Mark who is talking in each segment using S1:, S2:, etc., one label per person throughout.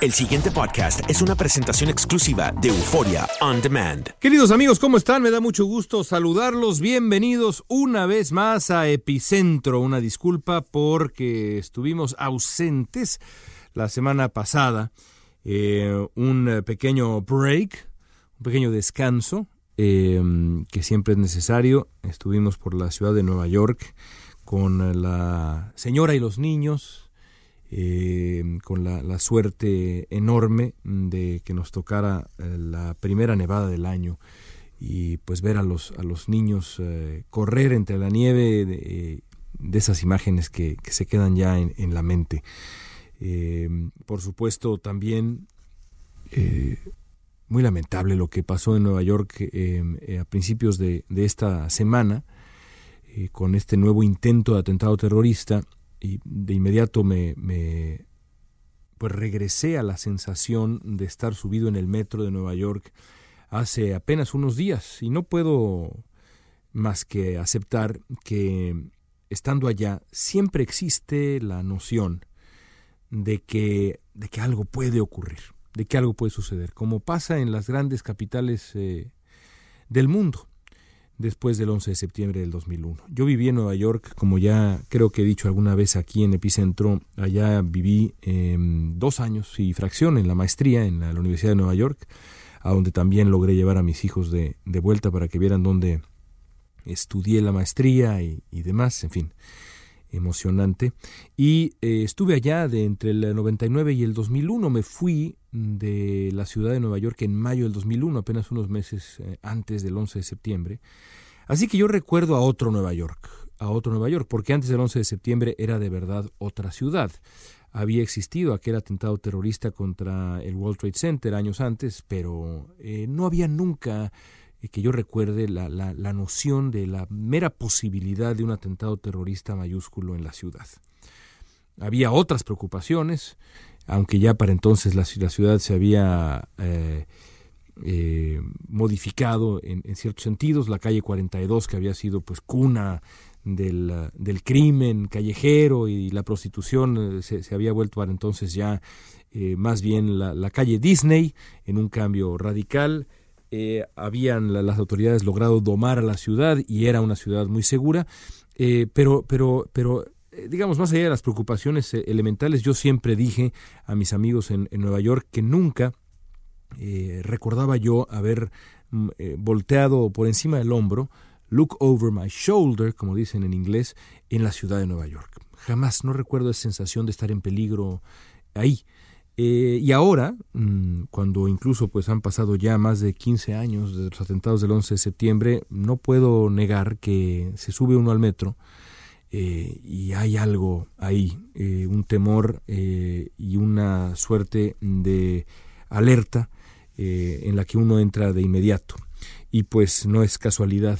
S1: El siguiente podcast es una presentación exclusiva de Euforia On Demand.
S2: Queridos amigos, ¿cómo están? Me da mucho gusto saludarlos. Bienvenidos una vez más a Epicentro. Una disculpa porque estuvimos ausentes la semana pasada. Eh, un pequeño break, un pequeño descanso eh, que siempre es necesario. Estuvimos por la ciudad de Nueva York con la señora y los niños eh, con la, suerte enorme de que nos tocara eh, la primera nevada del año y pues ver a los, a los niños eh, correr entre la nieve de, esas imágenes que, se quedan ya en, la mente. por supuesto también muy lamentable lo que pasó en Nueva York a principios de, de esta semana con este nuevo intento de atentado terrorista y de inmediato me, me, pues regresé a la sensación de estar subido en el metro de Nueva York hace apenas unos días. Y no puedo más que aceptar que estando allá siempre existe la noción de que, de que algo puede ocurrir, de que algo puede suceder, como pasa en las grandes capitales eh, del mundo después del 11 de septiembre del 2001. Yo viví en Nueva York, como ya creo que he dicho alguna vez aquí en Epicentro, allá viví dos años y fracción en la maestría en la, Universidad de Nueva York, a donde también logré llevar a mis hijos de, de vuelta para que vieran dónde estudié la maestría y, y demás, en fin emocionante. Y eh, estuve allá de entre el 99 y el 2001. Me fui de la ciudad de Nueva York en mayo del 2001, apenas unos meses eh, antes del 11 de septiembre. Así que yo recuerdo a otro Nueva York, a otro Nueva York, porque antes del 11 de septiembre era de verdad otra ciudad. Había existido aquel atentado terrorista contra el World Trade Center años antes, pero eh, no había nunca que yo recuerde la, la, la, noción de la mera posibilidad de un atentado terrorista mayúsculo en la ciudad. Había otras preocupaciones, aunque ya para entonces la, la ciudad se había eh, eh, modificado en, ciertos sentidos, la calle 42 que había sido pues cuna del, del crimen callejero y la prostitución eh, se, había vuelto para entonces ya más bien la, calle Disney en un cambio radical. Habían las autoridades logrado domar a la ciudad y era una ciudad muy segura, pero, pero, pero digamos, más allá de las preocupaciones elementales, yo siempre dije a mis amigos en, Nueva York que nunca eh, recordaba yo haber mm, eh, volteado por encima del hombro, look over my shoulder, como dicen en inglés, en la ciudad de Nueva York. Jamás no recuerdo esa sensación de estar en peligro ahí. Eh, y ahora, mm, cuando incluso pues han pasado ya más de 15 años de los atentados del 11 de septiembre, no puedo negar que se sube uno al metro y hay algo ahí, un temor y una suerte de alerta eh, en la que uno entra de inmediato. Y pues no es casualidad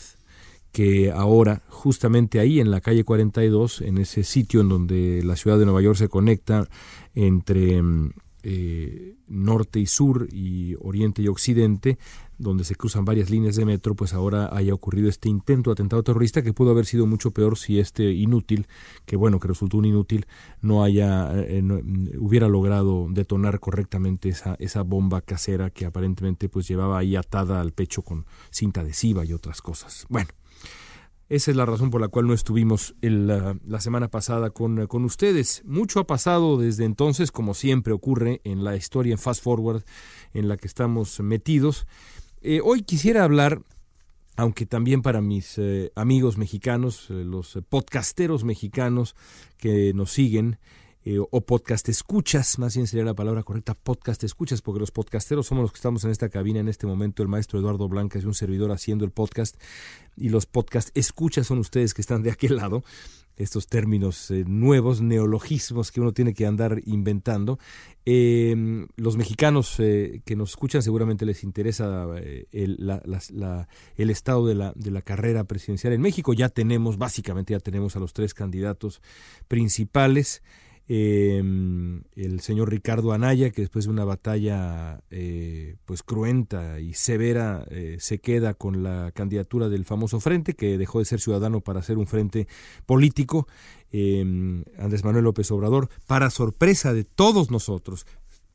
S2: que ahora, justamente ahí en la calle 42, en ese sitio en donde la ciudad de Nueva York se conecta entre mm, eh, norte y sur y oriente y occidente, donde se cruzan varias líneas de metro, pues ahora haya ocurrido este intento de atentado terrorista que pudo haber sido mucho peor si este inútil, que bueno, que resultó un inútil, no haya, eh, hubiera logrado detonar correctamente esa, esa bomba casera que aparentemente pues llevaba ahí atada al pecho con cinta adhesiva y otras cosas. Bueno, esa es la razón por la cual no estuvimos la semana pasada con, con, ustedes. Mucho ha pasado desde entonces, como siempre ocurre en la historia en Fast Forward en la que estamos metidos. Eh, hoy quisiera hablar, aunque también para mis eh, amigos mexicanos, eh, los podcasteros mexicanos que nos siguen, o podcast escuchas, más bien sería la palabra correcta, podcast escuchas, porque los podcasteros somos los que estamos en esta cabina en este momento, el maestro Eduardo Blanca es un servidor haciendo el podcast, y los podcast escuchas son ustedes que están de aquel lado, estos términos eh, nuevos, neologismos que uno tiene que andar inventando. Em, los mexicanos eh, que nos escuchan seguramente les interesa eh, el, el, estado de la, de la carrera presidencial en México. Ya tenemos, básicamente ya tenemos a los tres candidatos principales. Em, el señor Ricardo Anaya, que después de una batalla eh, pues cruenta y severa eh, se queda con la candidatura del famoso frente, que dejó de ser ciudadano para ser un frente político, em, Andrés Manuel López Obrador, para sorpresa de todos nosotros,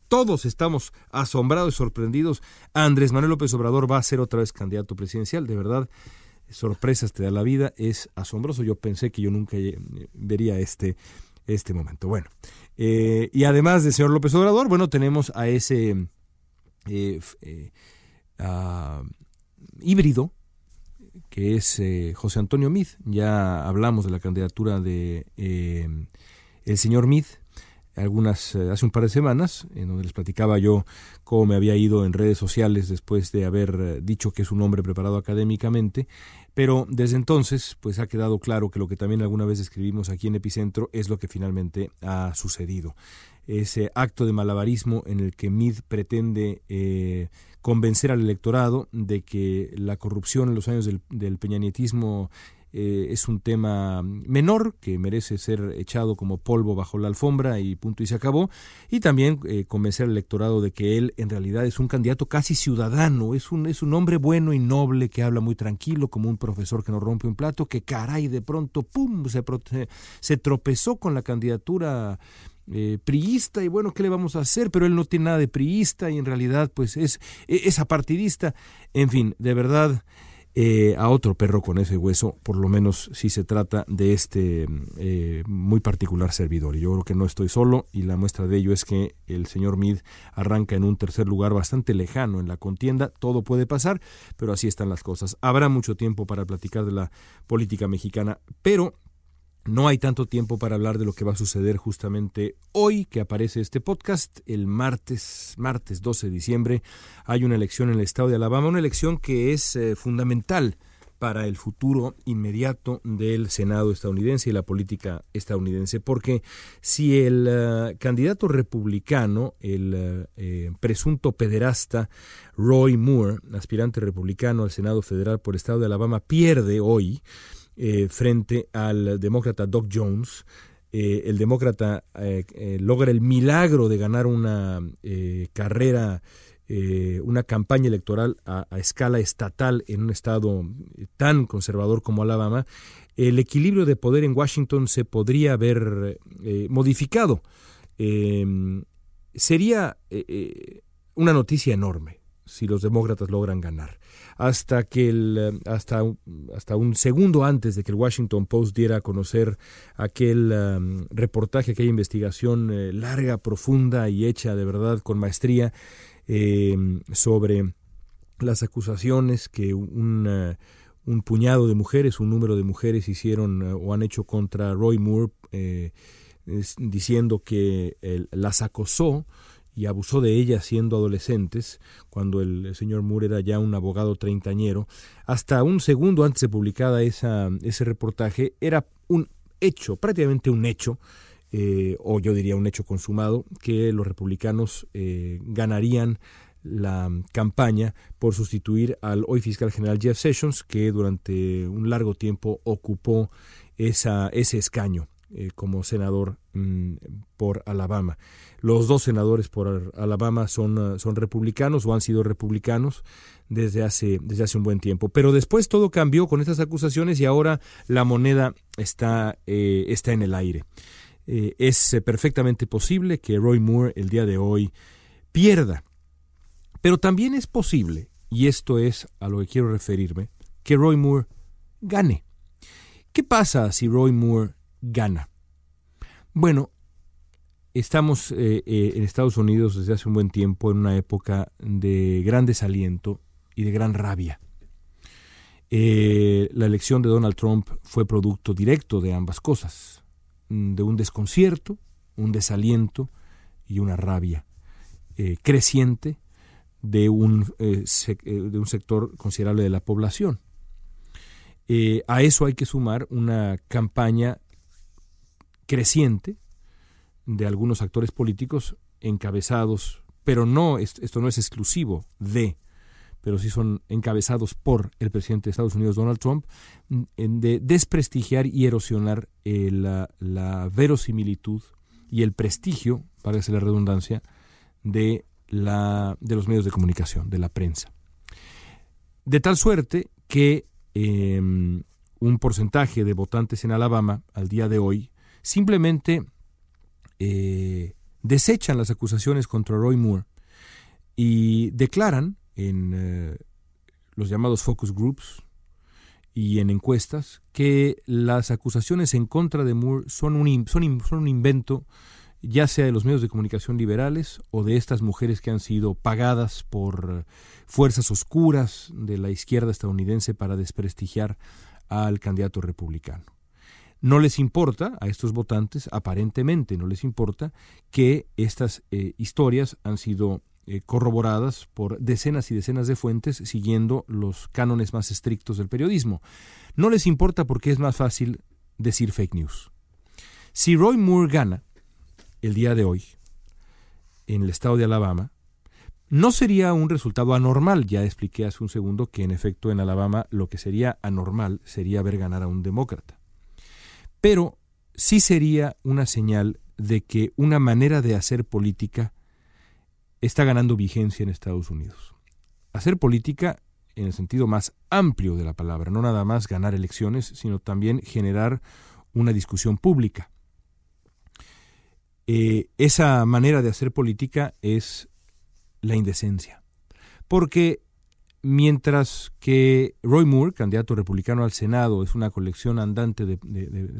S2: todos estamos asombrados y sorprendidos. Andrés Manuel López Obrador va a ser otra vez candidato presidencial, de verdad. Sorpresas te da la vida, es asombroso. Yo pensé que yo nunca eh, vería este este momento. Bueno, eh, y además del señor López Obrador, bueno, tenemos a ese eh, eh, híbrido que es José Antonio Mid. Ya hablamos de la candidatura de el señor Mid algunas hace un par de semanas, en donde les platicaba yo cómo me había ido en redes sociales después de haber dicho que es un hombre preparado académicamente pero desde entonces, pues ha quedado claro que lo que también alguna vez escribimos aquí en Epicentro es lo que finalmente ha sucedido. Ese acto de malabarismo en el que Mid pretende eh, convencer al electorado de que la corrupción en los años del, del eh, es un tema menor que merece ser echado como polvo bajo la alfombra y punto y se acabó. Y también eh, convencer al electorado de que él en realidad es un candidato casi ciudadano, es un, es un hombre bueno y noble que habla muy tranquilo, como un profesor que no rompe un plato, que caray, de pronto, ¡pum!, se, tropezó con la candidatura eh, priista y bueno, ¿qué le vamos a hacer? Pero él no tiene nada de priista y en realidad pues es, e-, es apartidista. En fin, de verdad eh, a otro perro con ese hueso, por lo menos si se trata de este eh, muy particular servidor. Y yo creo que no estoy solo y la muestra de ello es que el señor Mid arranca en un tercer lugar bastante lejano en la contienda. Todo puede pasar, pero así están las cosas. Habrá mucho tiempo para platicar de la política mexicana, pero no hay tanto tiempo para hablar de lo que va a suceder justamente hoy que aparece este podcast, el martes, martes 12 de diciembre, hay una elección en el estado de Alabama, una elección que es eh, fundamental para el futuro inmediato del Senado estadounidense y la política estadounidense, porque si el eh, candidato republicano, el eh, presunto pederasta Roy Moore, aspirante republicano al Senado federal por estado de Alabama, pierde hoy, eh, frente al demócrata Doug Jones. Eh, el demócrata eh, logra el milagro de ganar una carrera, una campaña electoral a, escala estatal en un estado tan conservador como Alabama, el equilibrio de poder en Washington se podría haber modificado. sería una noticia enorme si los demócratas logran ganar. Hasta que el, eh, hasta, hasta un segundo antes de que el Washington Post diera a conocer aquel um, reportaje, aquella investigación eh, larga, profunda y hecha de verdad con maestría eh, sobre las acusaciones que un, un, puñado de mujeres, un número de mujeres hicieron o han hecho contra Roy Moore, diciendo que las acosó y abusó de ella siendo adolescentes, cuando el señor Moore era ya un abogado treintañero, hasta un segundo antes de publicada esa, ese reportaje, era un hecho, prácticamente un hecho, eh, o yo diría un hecho consumado, que los republicanos eh, ganarían la campaña por sustituir al hoy fiscal general Jeff Sessions, que durante un largo tiempo ocupó esa, ese escaño eh, como senador mm, por Alabama. Los dos senadores por Alabama son, ah, son republicanos o han sido republicanos desde hace, desde hace un buen tiempo. Pero después todo cambió con estas acusaciones y ahora la moneda está, eh, está en el aire. Eh, es perfectamente posible que Roy Moore el día de hoy pierda. Pero también es posible, y esto es a lo que quiero referirme, que Roy Moore gane. ¿Qué pasa si Roy Moore gana? Bueno, estamos eh, eh, en Estados Unidos desde hace un buen tiempo en una época de gran desaliento y de gran rabia. Eh, la elección de Donald Trump fue producto directo de ambas cosas, mm, de un desconcierto, un desaliento y una rabia creciente de un, de un sector considerable de la población. a eso hay que sumar una campaña creciente de algunos actores políticos encabezados, pero no, esto no es exclusivo de, pero sí son encabezados por el presidente de Estados Unidos, Donald Trump, de desprestigiar y erosionar eh, la, verosimilitud y el prestigio, para la redundancia, de, la, de los medios de comunicación, de la prensa. De tal suerte que em, un porcentaje de votantes en Alabama al día de hoy simplemente eh, desechan las acusaciones contra Roy Moore y declaran en eh, los llamados focus groups y en encuestas que las acusaciones en contra de Moore son un, son, son un invento ya sea de los medios de comunicación liberales o de estas mujeres que han sido pagadas por fuerzas oscuras de la izquierda estadounidense para desprestigiar al candidato republicano. No les importa a estos votantes, aparentemente no les importa, que estas eh, historias han sido eh, corroboradas por decenas y decenas de fuentes siguiendo los cánones más estrictos del periodismo. No les importa porque es más fácil decir fake news. Si Roy Moore gana el día de hoy en el estado de Alabama, no sería un resultado anormal. Ya expliqué hace un segundo que en efecto en Alabama lo que sería anormal sería ver ganar a un demócrata pero sí sería una señal de que una manera de hacer política está ganando vigencia en Estados Unidos. Hacer política en el sentido más amplio de la palabra, no nada más ganar elecciones, sino también generar una discusión pública. Eh, esa manera de hacer política es la indecencia, porque mientras que Roy Moore, candidato republicano al Senado, es una colección andante de,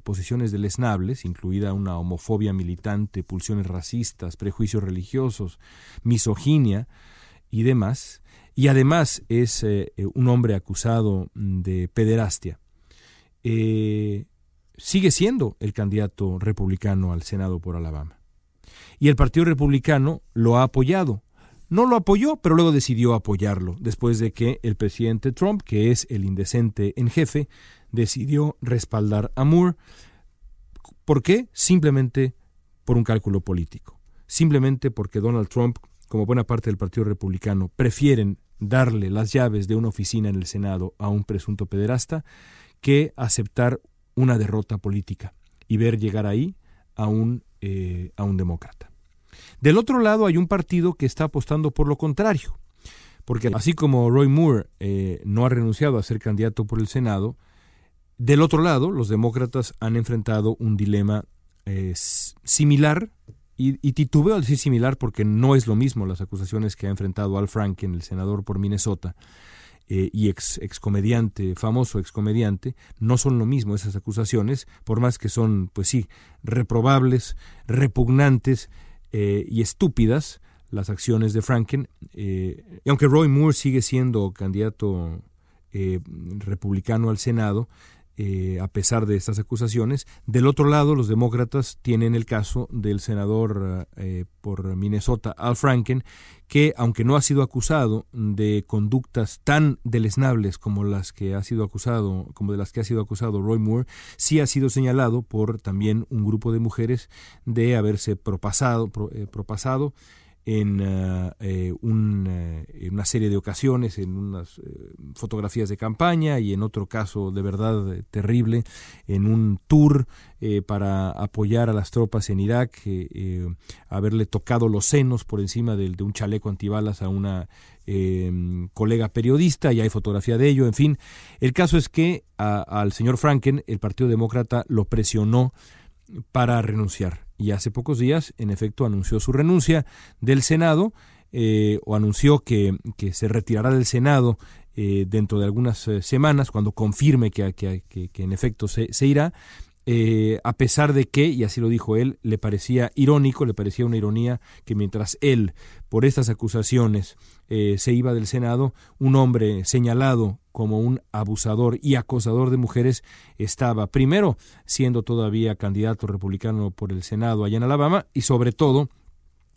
S2: posiciones deleznables, incluida una homofobia militante, pulsiones racistas, prejuicios religiosos, misoginia y demás, y además es eh, un hombre acusado de pederastia. Eh, sigue siendo el candidato republicano al Senado por Alabama. Y el Partido Republicano lo ha apoyado no lo apoyó, pero luego decidió apoyarlo, después de que el presidente Trump, que es el indecente en jefe, decidió respaldar a Moore. ¿Por qué? Simplemente por un cálculo político. Simplemente porque Donald Trump, como buena parte del Partido Republicano, prefieren darle las llaves de una oficina en el Senado a un presunto pederasta que aceptar una derrota política y ver llegar ahí a un, eh, a un demócrata. Del otro lado hay un partido que está apostando por lo contrario, porque así como Roy Moore eh, no ha renunciado a ser candidato por el Senado, del otro lado los demócratas han enfrentado un dilema eh, similar, y, titubeo al decir similar porque no es lo mismo las acusaciones que ha enfrentado Al Franken, el senador por Minnesota, eh, y ex, excomediante, famoso excomediante, no son lo mismo esas acusaciones, por más que son, pues sí, reprobables, repugnantes, eh, y estúpidas las acciones de Franken. Eh, y aunque Roy Moore sigue siendo candidato eh, republicano al Senado, a pesar de estas acusaciones. Del otro lado, los demócratas tienen el caso del senador por Minnesota, Al Franken, que aunque no ha sido acusado de conductas tan deleznables como las que ha sido acusado, como de las que ha sido acusado Roy Moore, sí ha sido señalado por también un grupo de mujeres de haberse propasado, eh, propasado en, una serie de ocasiones, en unas fotografías de campaña y en otro caso de verdad terrible, en un tour para apoyar a las tropas en Irak, haberle tocado los senos por encima de, de un chaleco antibalas a una colega periodista, y hay fotografía de ello, en fin. El caso es que al señor Franken el Partido Demócrata lo presionó para renunciar. Y hace pocos días, en efecto, anunció su renuncia del Senado, eh, o anunció que, se retirará del Senado eh, dentro de algunas eh, semanas, cuando confirme que, que, en efecto se, se irá. A pesar de que, y así lo dijo él, le parecía irónico, le parecía una ironía que mientras él, por estas acusaciones, eh, se iba del Senado, un hombre señalado como un abusador y acosador de mujeres estaba primero siendo todavía candidato republicano por el Senado allá en Alabama y sobre todo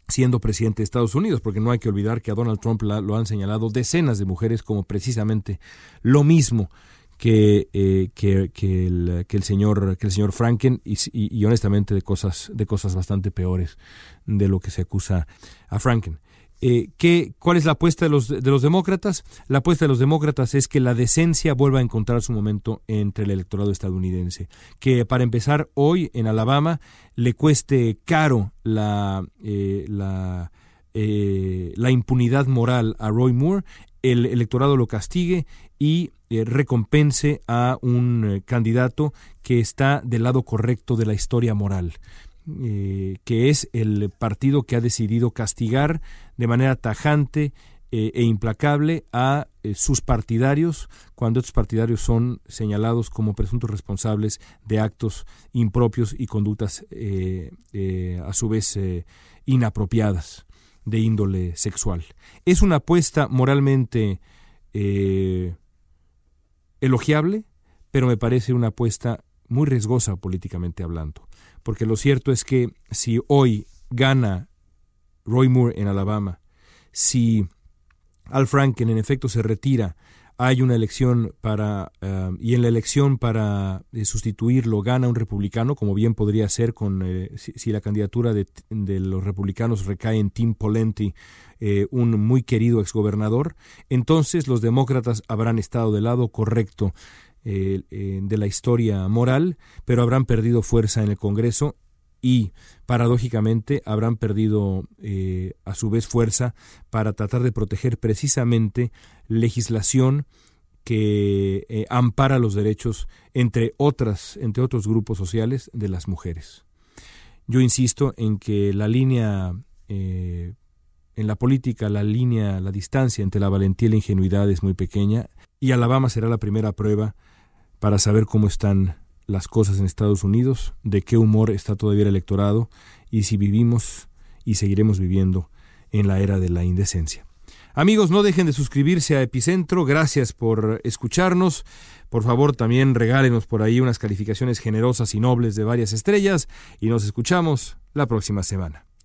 S2: siendo presidente de Estados Unidos, porque no hay que olvidar que a Donald Trump lo han señalado decenas de mujeres como precisamente lo mismo que, eh, que, el, que, el, señor que el señor Franken y, y, honestamente de cosas de cosas bastante peores de lo que se acusa a Franken. Eh, ¿qué, ¿Cuál es la apuesta de los, de los demócratas? La apuesta de los demócratas es que la decencia vuelva a encontrar su momento entre el electorado estadounidense. Que para empezar, hoy en Alabama le cueste caro la, eh, la, eh, impunidad moral a Roy Moore, el electorado lo castigue y eh, recompense a un eh, candidato que está del lado correcto de la historia moral. Eh, que es el partido que ha decidido castigar de manera tajante e implacable a sus partidarios cuando estos partidarios son señalados como presuntos responsables de actos impropios y conductas a su vez inapropiadas de índole sexual. Es una apuesta moralmente elogiable, pero me parece una apuesta muy riesgosa políticamente hablando. Porque lo cierto es que si hoy gana Roy Moore en Alabama, si Al Franken en efecto se retira, hay una elección para, eh, y en la elección para eh, sustituirlo gana un republicano, como bien podría ser con, eh, si, la candidatura de, de, los republicanos recae en Tim Polenti, un muy querido exgobernador, entonces los demócratas habrán estado del lado correcto de la historia moral, pero habrán perdido fuerza en el Congreso y paradójicamente habrán perdido eh, a su vez fuerza para tratar de proteger precisamente legislación que eh, ampara los derechos entre otras entre otros grupos sociales de las mujeres. Yo insisto en que la línea eh, en la política la línea la distancia entre la valentía y la ingenuidad es muy pequeña y Alabama será la primera prueba para saber cómo están las cosas en Estados Unidos, de qué humor está todavía el electorado y si vivimos y seguiremos viviendo en la era de la indecencia. Amigos, no dejen de suscribirse a Epicentro, gracias por escucharnos. Por favor, también regálenos por ahí unas calificaciones generosas y nobles de varias estrellas y nos escuchamos la próxima semana.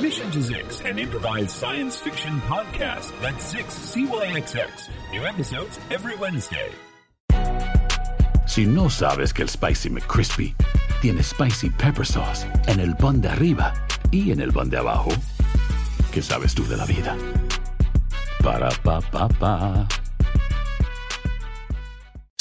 S3: Mission to Zix, an improvised science fiction podcast. That's Zix, C-Y-X-X. New episodes every Wednesday.
S4: Si no sabes que el Spicy McCrispy tiene Spicy Pepper Sauce en el pan de arriba y en el pan de abajo, ¿qué sabes tú de la vida? Para, pa, pa, pa.